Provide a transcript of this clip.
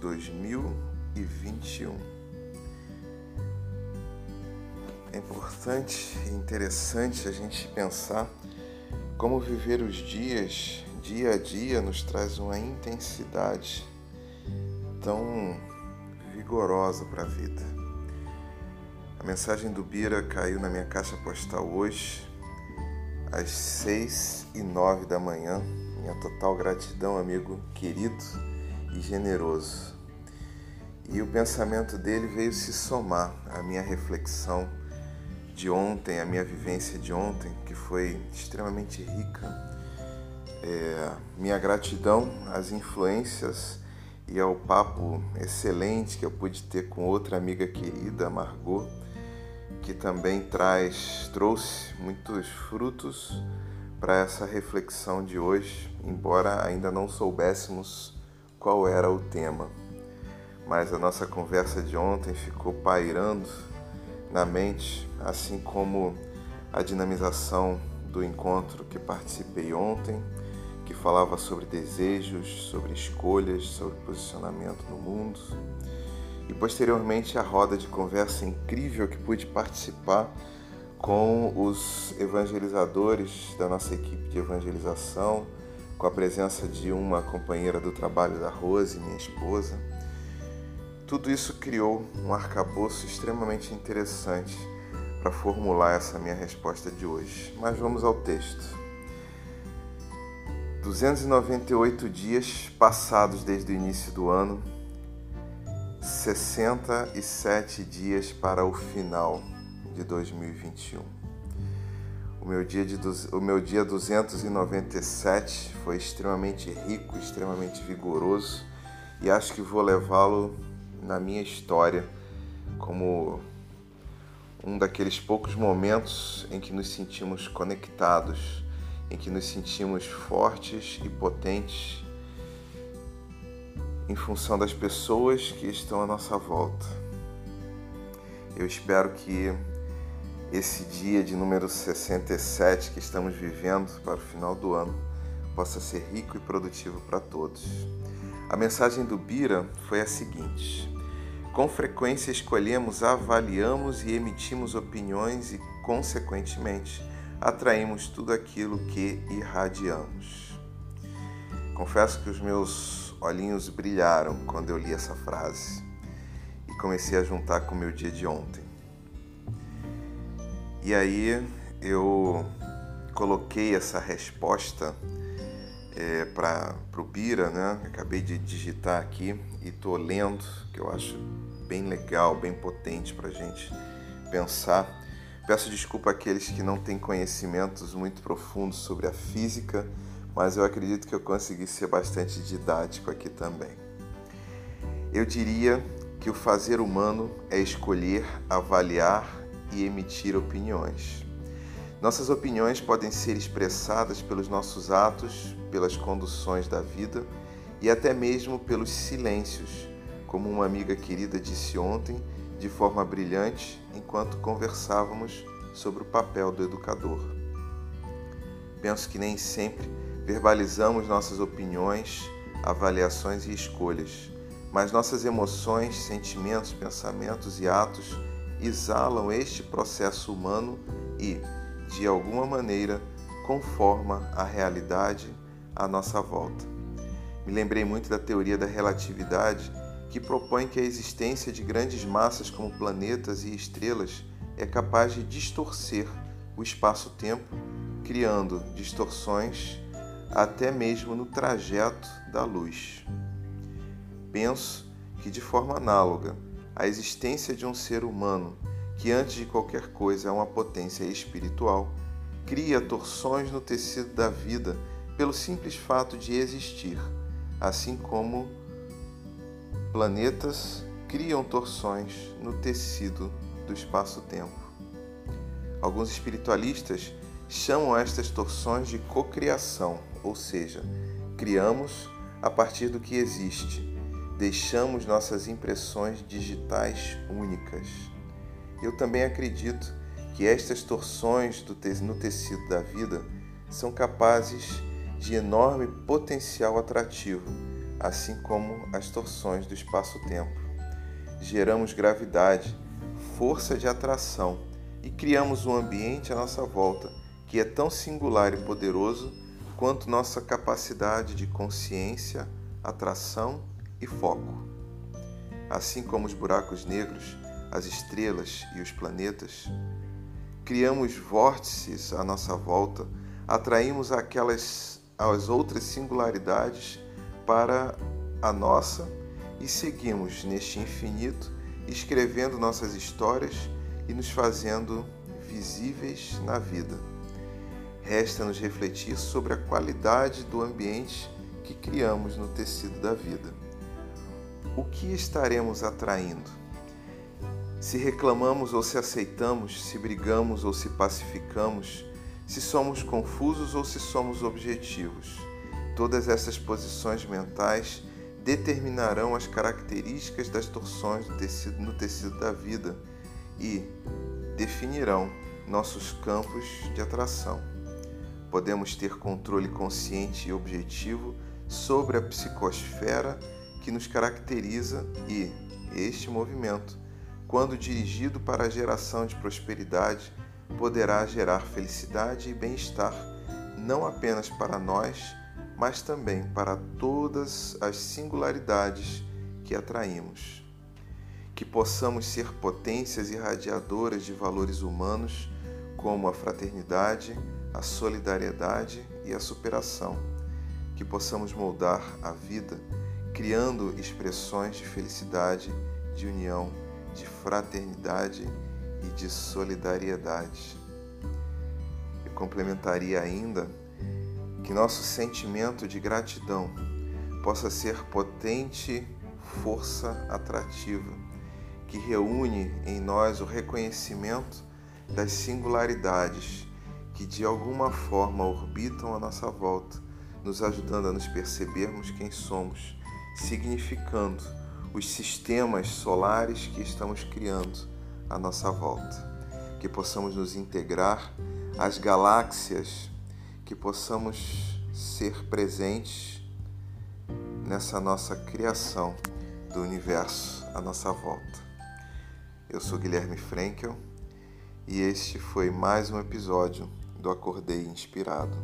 2021. É importante e interessante a gente pensar como viver os dias dia a dia nos traz uma intensidade tão vigorosa para a vida. A mensagem do Bira caiu na minha caixa postal hoje, às seis e nove da manhã. Minha total gratidão, amigo querido e generoso. E o pensamento dele veio se somar à minha reflexão de ontem, à minha vivência de ontem, que foi extremamente rica é, minha gratidão às influências e ao papo excelente que eu pude ter com outra amiga querida, Margot, que também traz, trouxe muitos frutos para essa reflexão de hoje, embora ainda não soubéssemos qual era o tema. Mas a nossa conversa de ontem ficou pairando na mente, assim como a dinamização do encontro que participei ontem que falava sobre desejos, sobre escolhas, sobre posicionamento no mundo. E posteriormente a roda de conversa incrível que pude participar com os evangelizadores da nossa equipe de evangelização, com a presença de uma companheira do trabalho da Rose, minha esposa. Tudo isso criou um arcabouço extremamente interessante para formular essa minha resposta de hoje. Mas vamos ao texto. 298 dias passados desde o início do ano, 67 dias para o final de 2021. O meu dia, de, o meu dia 297 foi extremamente rico, extremamente vigoroso e acho que vou levá-lo na minha história como um daqueles poucos momentos em que nos sentimos conectados em que nos sentimos fortes e potentes em função das pessoas que estão à nossa volta. Eu espero que esse dia de número 67 que estamos vivendo para o final do ano possa ser rico e produtivo para todos. A mensagem do Bira foi a seguinte: com frequência escolhemos, avaliamos e emitimos opiniões e, consequentemente, atraímos tudo aquilo que irradiamos. Confesso que os meus olhinhos brilharam quando eu li essa frase e comecei a juntar com o meu dia de ontem. E aí eu coloquei essa resposta é, para o Bira, né? Acabei de digitar aqui e estou lendo, que eu acho bem legal, bem potente para gente pensar Peço desculpa àqueles que não têm conhecimentos muito profundos sobre a física, mas eu acredito que eu consegui ser bastante didático aqui também. Eu diria que o fazer humano é escolher, avaliar e emitir opiniões. Nossas opiniões podem ser expressadas pelos nossos atos, pelas conduções da vida e até mesmo pelos silêncios, como uma amiga querida disse ontem de forma brilhante enquanto conversávamos sobre o papel do educador. Penso que nem sempre verbalizamos nossas opiniões, avaliações e escolhas, mas nossas emoções, sentimentos, pensamentos e atos exalam este processo humano e, de alguma maneira, conforma a realidade à nossa volta. Me lembrei muito da teoria da relatividade que propõe que a existência de grandes massas como planetas e estrelas é capaz de distorcer o espaço-tempo, criando distorções até mesmo no trajeto da luz. Penso que, de forma análoga, a existência de um ser humano, que antes de qualquer coisa é uma potência espiritual, cria torções no tecido da vida pelo simples fato de existir, assim como planetas criam torções no tecido do espaço-tempo. Alguns espiritualistas chamam estas torções de cocriação, ou seja, criamos a partir do que existe, deixamos nossas impressões digitais únicas. Eu também acredito que estas torções no tecido da vida são capazes de enorme potencial atrativo assim como as torções do espaço-tempo. Geramos gravidade, força de atração e criamos um ambiente à nossa volta que é tão singular e poderoso quanto nossa capacidade de consciência, atração e foco. Assim como os buracos negros, as estrelas e os planetas, criamos vórtices à nossa volta, atraímos aquelas as outras singularidades para a nossa e seguimos neste infinito escrevendo nossas histórias e nos fazendo visíveis na vida. Resta-nos refletir sobre a qualidade do ambiente que criamos no tecido da vida. O que estaremos atraindo? Se reclamamos ou se aceitamos, se brigamos ou se pacificamos, se somos confusos ou se somos objetivos. Todas essas posições mentais determinarão as características das torções tecido, no tecido da vida e definirão nossos campos de atração. Podemos ter controle consciente e objetivo sobre a psicosfera que nos caracteriza e este movimento, quando dirigido para a geração de prosperidade, poderá gerar felicidade e bem-estar, não apenas para nós, mas também para todas as singularidades que atraímos. Que possamos ser potências irradiadoras de valores humanos como a fraternidade, a solidariedade e a superação. Que possamos moldar a vida criando expressões de felicidade, de união, de fraternidade e de solidariedade. Eu complementaria ainda que nosso sentimento de gratidão possa ser potente força atrativa que reúne em nós o reconhecimento das singularidades que de alguma forma orbitam à nossa volta, nos ajudando a nos percebermos quem somos, significando os sistemas solares que estamos criando à nossa volta. Que possamos nos integrar às galáxias, que possamos ser presentes nessa nossa criação do universo à nossa volta. Eu sou Guilherme Frankel e este foi mais um episódio do Acordei Inspirado.